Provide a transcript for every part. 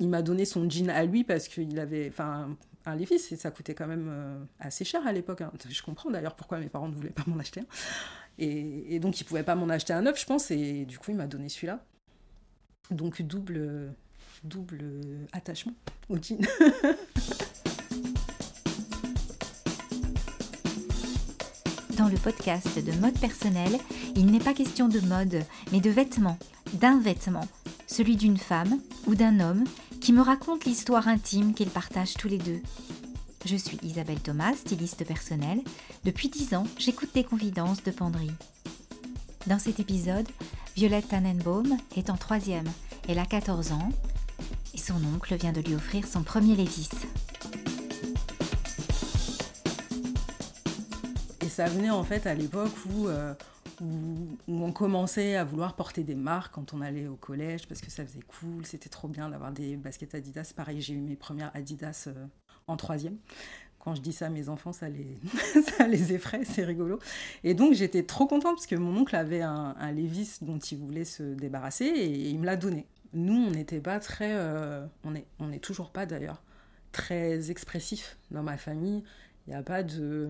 Il m'a donné son jean à lui parce qu'il avait, enfin, un Levi's, et ça coûtait quand même euh, assez cher à l'époque. Hein. Je comprends d'ailleurs pourquoi mes parents ne voulaient pas m'en acheter un. Et, donc, ils pouvaient pas m'en acheter un neuf, je pense, et du coup, il m'a donné celui-là. Donc, double, double attachement au jean. Dans le podcast de mode personnel, il n'est pas question de mode, mais de vêtements, d'un vêtement, celui d'une femme ou d'un homme qui me raconte l'histoire intime qu'ils partagent tous les deux. Je suis Isabelle Thomas, styliste personnelle. Depuis dix ans, j'écoute des confidences de Penderie. Dans cet épisode, Violette Tannenbaum est en troisième. Elle a 14 ans et son oncle vient de lui offrir son premier Lévis. Et ça venait en fait à l'époque où euh, où, on commençait à vouloir porter des marques quand on allait au collège parce que ça faisait cool, c'était trop bien d'avoir des baskets Adidas. Pareil, j'ai eu mes premières Adidas euh, en troisième. Quand je dis ça à mes enfants, ça les, ça les effraie, c'est rigolo. Et donc j'étais trop contente parce que mon oncle avait un, un Levis dont il voulait se débarrasser et, il me l'a donné. Nous, on n'était pas très, euh, on est, on est toujours pas d'ailleurs très expressif dans ma famille. Il n'y a pas de.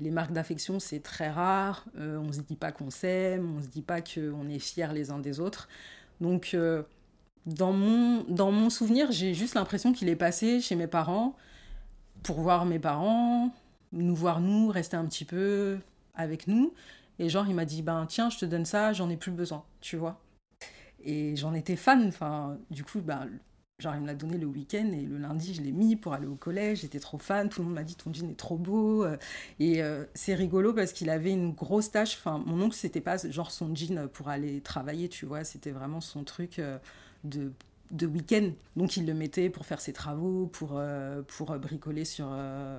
Les marques d'affection, c'est très rare. Euh, on ne se dit pas qu'on s'aime, on ne se dit pas qu'on est fiers les uns des autres. Donc, euh, dans, mon, dans mon souvenir, j'ai juste l'impression qu'il est passé chez mes parents pour voir mes parents, nous voir nous, rester un petit peu avec nous. Et genre, il m'a dit Ben, tiens, je te donne ça, j'en ai plus besoin, tu vois. Et j'en étais fan. Enfin, du coup, ben, Genre, il me l'a donné le week-end et le lundi, je l'ai mis pour aller au collège. J'étais trop fan. Tout le monde m'a dit ton jean est trop beau. Euh, et euh, c'est rigolo parce qu'il avait une grosse tâche. Enfin, mon oncle, c'était pas genre son jean pour aller travailler, tu vois. C'était vraiment son truc euh, de, de week-end. Donc, il le mettait pour faire ses travaux, pour, pour bricoler, sur,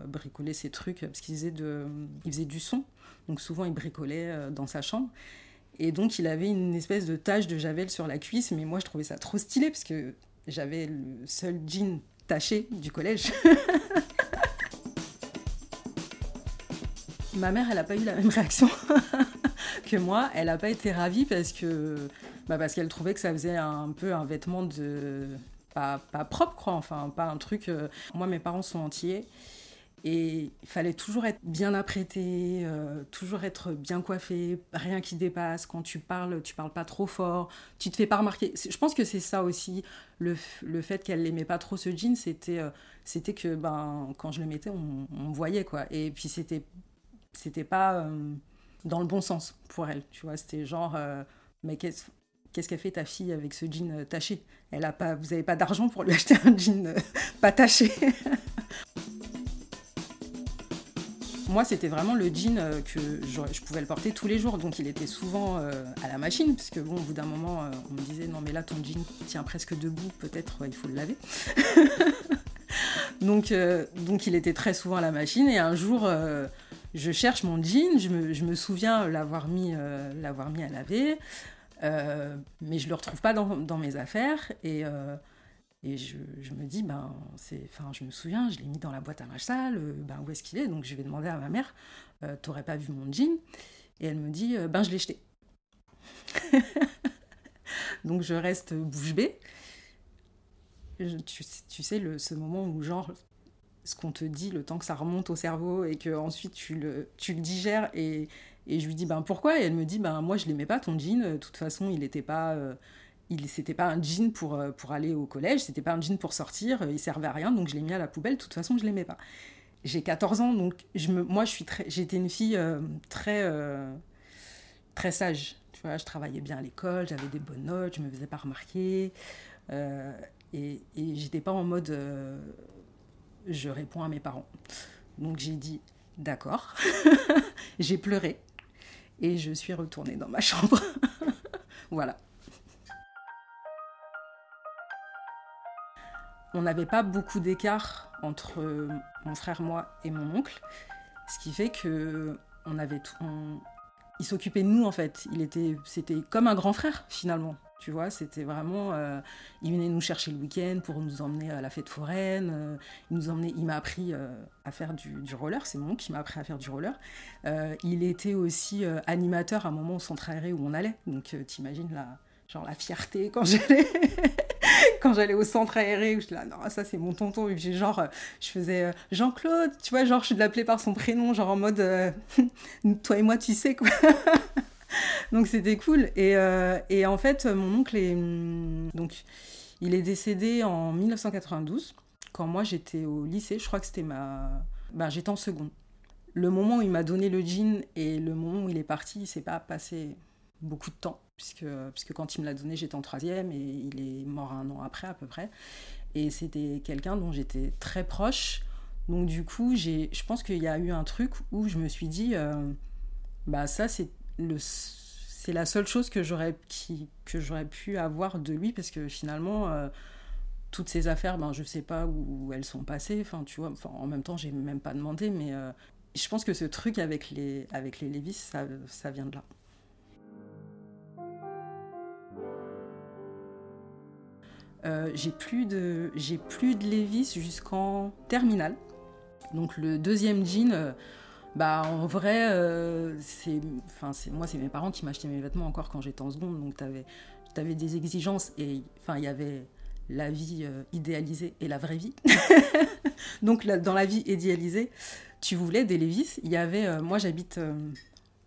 bricoler ses trucs. Parce qu'il faisait, de, il faisait du son. Donc, souvent, il bricolait dans sa chambre. Et donc, il avait une espèce de tache de javel sur la cuisse. Mais moi, je trouvais ça trop stylé parce que j'avais le seul jean taché du collège. Ma mère, elle n'a pas eu la même réaction que moi. Elle n'a pas été ravie parce que bah parce qu'elle trouvait que ça faisait un peu un vêtement de pas, pas propre, quoi. Enfin, pas un truc. Euh, moi, mes parents sont entiers et il fallait toujours être bien apprêté, euh, toujours être bien coiffé, rien qui dépasse. Quand tu parles, tu parles pas trop fort, tu te fais pas remarquer. Je pense que c'est ça aussi, le, le fait qu'elle n'aimait pas trop ce jean, c'était euh, c'était que ben, quand je le mettais, on, on voyait quoi. Et puis c'était c'était pas euh, dans le bon sens pour elle, tu vois. C'était genre, mais qu'est-ce qu'est-ce qu'elle fait ta fille avec ce jean taché? Elle a pas, vous avez pas d'argent pour lui acheter un jean pas taché. moi, c'était vraiment le jean euh, que je, pouvais le porter tous les jours. Donc, il était souvent euh, à la machine, parce que, bon, au bout d'un moment, euh, on me disait non, mais là, ton jean tient presque debout, peut-être il faut le laver. donc, il était très souvent à la machine. Et un jour, je cherche mon jean, je me, souviens l'avoir mis, à laver, mais je ne le retrouve pas dans, dans mes affaires. Et. Et je, je, me dis, ben, enfin, je me souviens, je l'ai mis dans la boîte à ma salle, euh, ben, où est-ce qu'il est? Donc je vais demander à ma mère, euh, t'aurais pas vu mon jean? Et elle me dit, euh, ben, je l'ai jeté. Donc je reste bouche bée. tu, tu, sais, le, ce moment où, genre, ce qu'on te dit, le temps que ça remonte au cerveau et que ensuite tu le, tu le digères. Et, et je lui dis, ben, pourquoi? Et elle me dit, ben, moi, je l'aimais pas, ton jean. De toute façon, il n'était pas il c'était pas un jean pour, euh, pour aller au collège, c'était pas un jean pour sortir, euh, il servait à rien, donc je l'ai mis à la poubelle. De toute façon, je l'aimais pas. J'ai 14 ans, donc je me, moi, je suis j'étais une fille euh, très, très sage. Tu vois, je travaillais bien à l'école, j'avais des bonnes notes, je me faisais pas remarquer, et j'étais pas en mode je réponds à mes parents. Donc j'ai dit d'accord, j'ai pleuré et je suis retournée dans ma chambre. voilà. On n'avait pas beaucoup d'écart entre mon frère, moi et mon oncle, ce qui fait que on avait il s'occupait de nous en fait. Il était, c'était comme un grand frère finalement. Tu vois, c'était vraiment. Euh, il venait nous chercher le week-end pour nous emmener à la fête foraine. Euh, il nous emmenait. Il m'a appris euh, à faire du, roller. C'est mon oncle qui m'a appris à faire du roller. il était aussi animateur à un moment au centre aéré où on allait. Donc, t'imagines la, genre la fierté quand j'allais quand j'allais au centre aéré, je là, non, ça c'est mon tonton. Et genre, je faisais Jean-Claude, tu vois, genre, je l'appelais par son prénom, genre en mode, toi et moi, tu sais quoi. donc c'était cool. Et, en fait, mon oncle est. Donc, il est décédé en 1992, quand moi j'étais au lycée. Je crois que c'était ma. Ben, j'étais en seconde. Le moment où il m'a donné le jean et le moment où il est parti, il s'est pas passé beaucoup de temps, puisque, puisque quand il me l'a donné, j'étais en troisième et il est mort un an après à peu près. Et c'était quelqu'un dont j'étais très proche. Donc du coup, j'ai, je pense qu'il y a eu un truc où je me suis dit, euh, bah ça c'est le c'est la seule chose que j'aurais, qui, que j'aurais pu avoir de lui, parce que finalement, euh, toutes ces affaires, ben, je sais pas où, elles sont passées. Tu vois, en même temps, j'ai même pas demandé, mais euh, je pense que ce truc avec les, avec les Lévis, ça, ça vient de là. Euh, j'ai plus de j'ai plus de Lévis jusqu'en terminale. Donc le deuxième jean, bah en vrai, euh, c'est, enfin c'est moi c'est mes parents qui m'achetaient mes vêtements encore quand j'étais en seconde, donc t'avais avais des exigences et enfin il y avait la vie euh, idéalisée et la vraie vie. donc dans la vie idéalisée, tu voulais des Levis. Il y avait, euh, moi j'habite,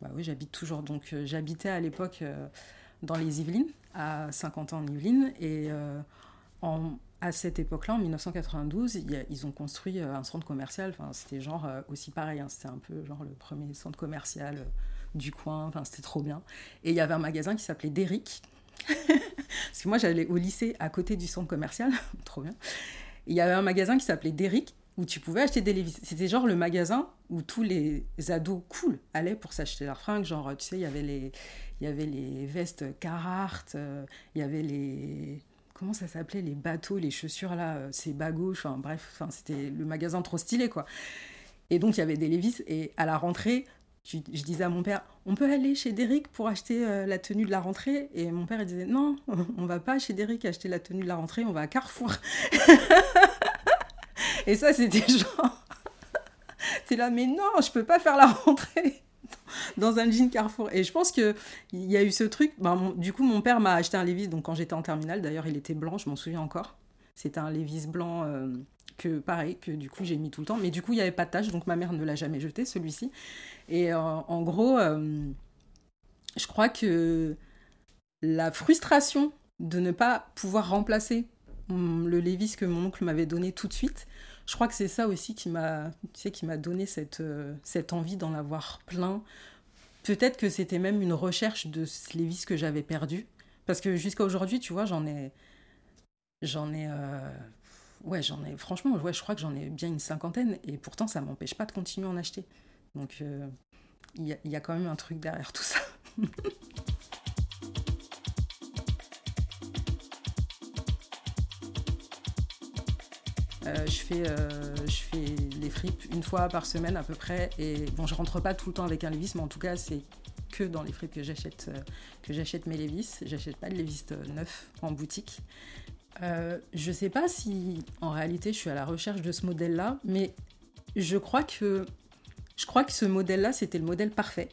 bah oui j'habite toujours, donc j'habitais à l'époque dans les Yvelines, à 50 ans en Yvelines et en à cette époque-là, en 1992, ils ont construit euh, un centre commercial. Enfin, c'était genre euh, aussi pareil. Hein, c'était un peu genre le premier centre commercial euh, du coin. Enfin, c'était trop bien. Et il y avait un magasin qui s'appelait Derrick. Parce que moi, j'allais au lycée à côté du centre commercial. trop bien. Il y avait un magasin qui s'appelait Derrick où tu pouvais acheter des Levi's. C'était genre le magasin où tous les ados cool allaient pour s'acheter leurs fringues. Genre, tu sais, il y avait les, il y avait les vestes Carhartt, il y avait les comment ça s'appelait les bateaux, les chaussures là, euh, ces gauches, enfin bref, enfin, c'était le magasin trop stylé quoi. Et donc il y avait des Levis et à la rentrée, je, disais à mon père, on peut aller chez Derrick pour acheter euh, la tenue de la rentrée? Et mon père il disait, non, on va pas chez Derrick acheter la tenue de la rentrée, on va à Carrefour. et ça c'était genre, c'est là, mais non, je peux pas faire la rentrée dans un jean Carrefour. Et je pense qu'il y a eu ce truc. Ben, du coup, mon père m'a acheté un Levis donc, quand j'étais en terminale. D'ailleurs, il était blanc, je m'en souviens encore. C'était un Levis blanc euh, que, pareil, que du coup, j'ai mis tout le temps. Mais du coup, il n'y avait pas de tache, donc ma mère ne l'a jamais jeté, celui-ci. Et euh, en gros, euh, je crois que la frustration de ne pas pouvoir remplacer le Levis que mon oncle m'avait donné tout de suite, je crois que c'est ça aussi qui m'a tu sais, qui m'a donné cette, euh, cette envie d'en avoir plein. Peut-être que c'était même une recherche de les vis que j'avais perdu. Parce que jusqu'à aujourd'hui, tu vois, j'en ai. J'en ai. Euh, ouais, j'en ai. Franchement, ouais, je crois que j'en ai bien une cinquantaine. Et pourtant, ça m'empêche pas de continuer à en acheter. Donc, euh, il y, y a quand même un truc derrière tout ça. je, fais, euh, je fais les fripes une fois par semaine à peu près. Et bon, je rentre pas tout le temps avec un Levis, mais en tout cas, c'est que dans les fripes que j'achète euh, que j'achète mes Levis. J'achète pas de Levis neuf en boutique. je sais pas si en réalité je suis à la recherche de ce modèle-là, mais je crois que je crois que ce modèle-là c'était le modèle parfait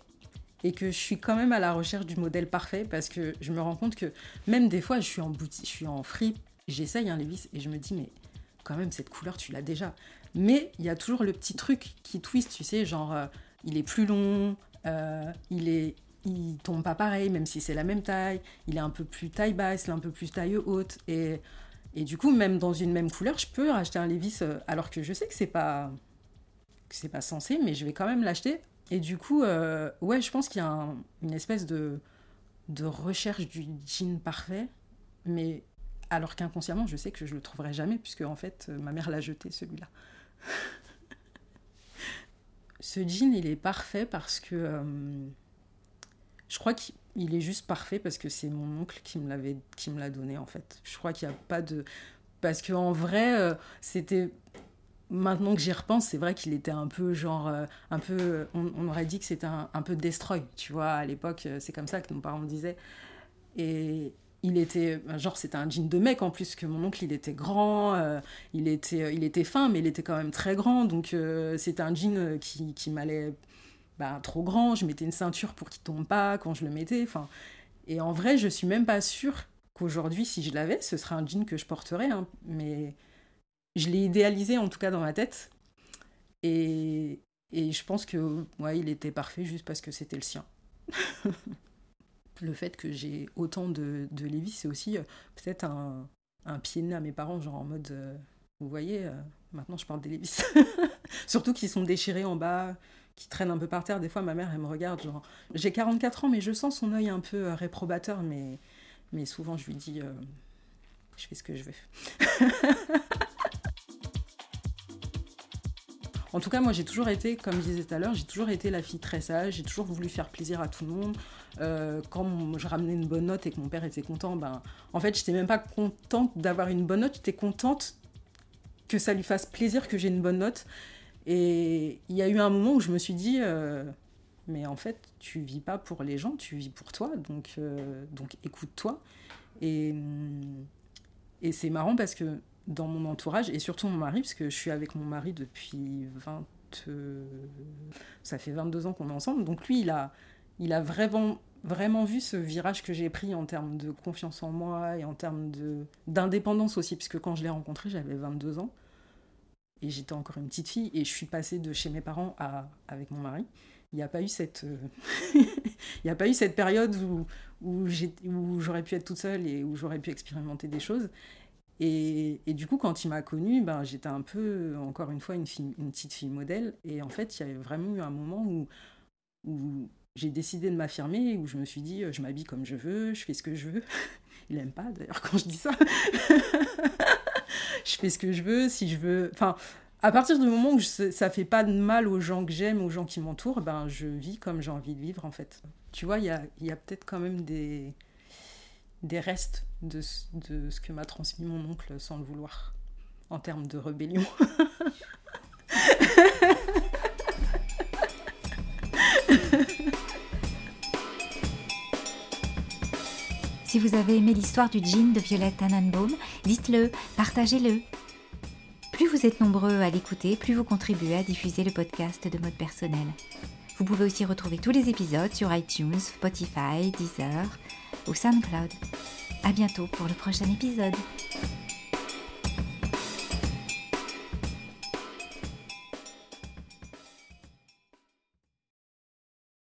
et que je suis quand même à la recherche du modèle parfait parce que je me rends compte que même des fois je suis en boutique, je suis en j'essaye un Levis et je me dis mais quand même, cette couleur, tu l'as déjà. Mais il y a toujours le petit truc qui twist, tu sais, genre, euh, il est plus long, euh, il est il tombe pas pareil, même si c'est la même taille, il est un peu plus taille basse, il un peu plus taille haute, et, et du coup, même dans une même couleur, je peux racheter un Levis, euh, alors que je sais que c'est pas c'est pas censé, mais je vais quand même l'acheter. Et du coup, ouais, je pense qu'il y a une espèce de, de recherche du jean parfait, mais alors qu'inconsciemment, je sais que je le trouverai jamais, puisque en fait, euh, ma mère l'a jeté celui-là. Ce jean, il est parfait parce que. Euh, je crois qu'il est juste parfait parce que c'est mon oncle qui me l'avait qui me l'a donné en fait. Je crois qu'il n'y a pas de parce que en vrai euh, c'était maintenant que j'y repense c'est vrai qu'il était un peu genre un peu on, aurait dit que c'était un, un, peu destroy tu vois à l'époque c'est comme ça que nos parents disaient et il était genre c'était un jean de mec en plus que mon oncle il était grand euh, il était euh, il était fin mais il était quand même très grand donc euh, c'était un jean qui, qui m'allait bah, trop grand je mettais une ceinture pour qu'il tombe pas quand je le mettais enfin et en vrai je suis même pas sûre qu'aujourd'hui, si je l'avais, ce serait un jean que je porterais, hein. mais je l'ai idéalisé en tout cas dans ma tête. Et, et je pense que ouais, il était parfait juste parce que c'était le sien. le fait que j'ai autant de, Lévis, c'est aussi euh, peut-être un, pied de nez à mes parents, genre en mode, euh, vous voyez, euh, maintenant je porte des Lévis. Surtout qu'ils sont déchirés en bas, qui traînent un peu par terre. Des fois, ma mère, elle me regarde, genre, j'ai 44 ans, mais je sens son œil un peu réprobateur, mais, mais souvent je lui dis, je fais ce que je veux. En tout cas, moi, j'ai toujours été, comme je disais tout à l'heure, j'ai toujours été la fille très sage, j'ai toujours voulu faire plaisir à tout le monde. Euh, quand je ramenais une bonne note et que mon père était content, ben, en fait, j'étais même pas contente d'avoir une bonne note, j'étais contente que ça lui fasse plaisir que j'ai une bonne note. Et il y a eu un moment où je me suis dit, euh, mais en fait, tu vis pas pour les gens, tu vis pour toi, donc, euh, donc écoute-toi. Et, et c'est marrant parce que dans mon entourage, et surtout mon mari, parce que je suis avec mon mari depuis 20... Ça fait 22 ans qu'on est ensemble, donc lui, il a, il a vraiment, vraiment vu ce virage que j'ai pris en termes de confiance en moi et en termes d'indépendance aussi, puisque quand je l'ai rencontré, j'avais 22 ans, et j'étais encore une petite fille, et je suis passée de chez mes parents à, avec mon mari. Il n'y a pas eu cette, il n'y a pas eu cette période où, où j'aurais pu être toute seule et où j'aurais pu expérimenter des choses. Et, du coup, quand il m'a connue, ben, j'étais un peu, encore une fois, une, petite fille modèle. Et en fait, il y avait vraiment eu un moment où, j'ai décidé de m'affirmer, où je me suis dit, je m'habille comme je veux, je fais ce que je veux. Il n'aime pas d'ailleurs quand je dis ça. je fais ce que je veux, si je veux. Enfin, à partir du moment où je, ça fait pas de mal aux gens que j'aime, aux gens qui m'entourent, ben, je vis comme j'ai envie de vivre en fait. Tu vois, il y a peut-être quand même des des restes de, ce que m'a transmis mon oncle sans le vouloir, en termes de rébellion. Si vous avez aimé l'histoire du jean de Violette Tannenbaum, dites-le, partagez-le. Plus vous êtes nombreux à l'écouter, plus vous contribuez à diffuser le podcast de mode personnel. Vous pouvez aussi retrouver tous les épisodes sur iTunes, Spotify, Deezer ou SoundCloud. À bientôt pour le prochain épisode.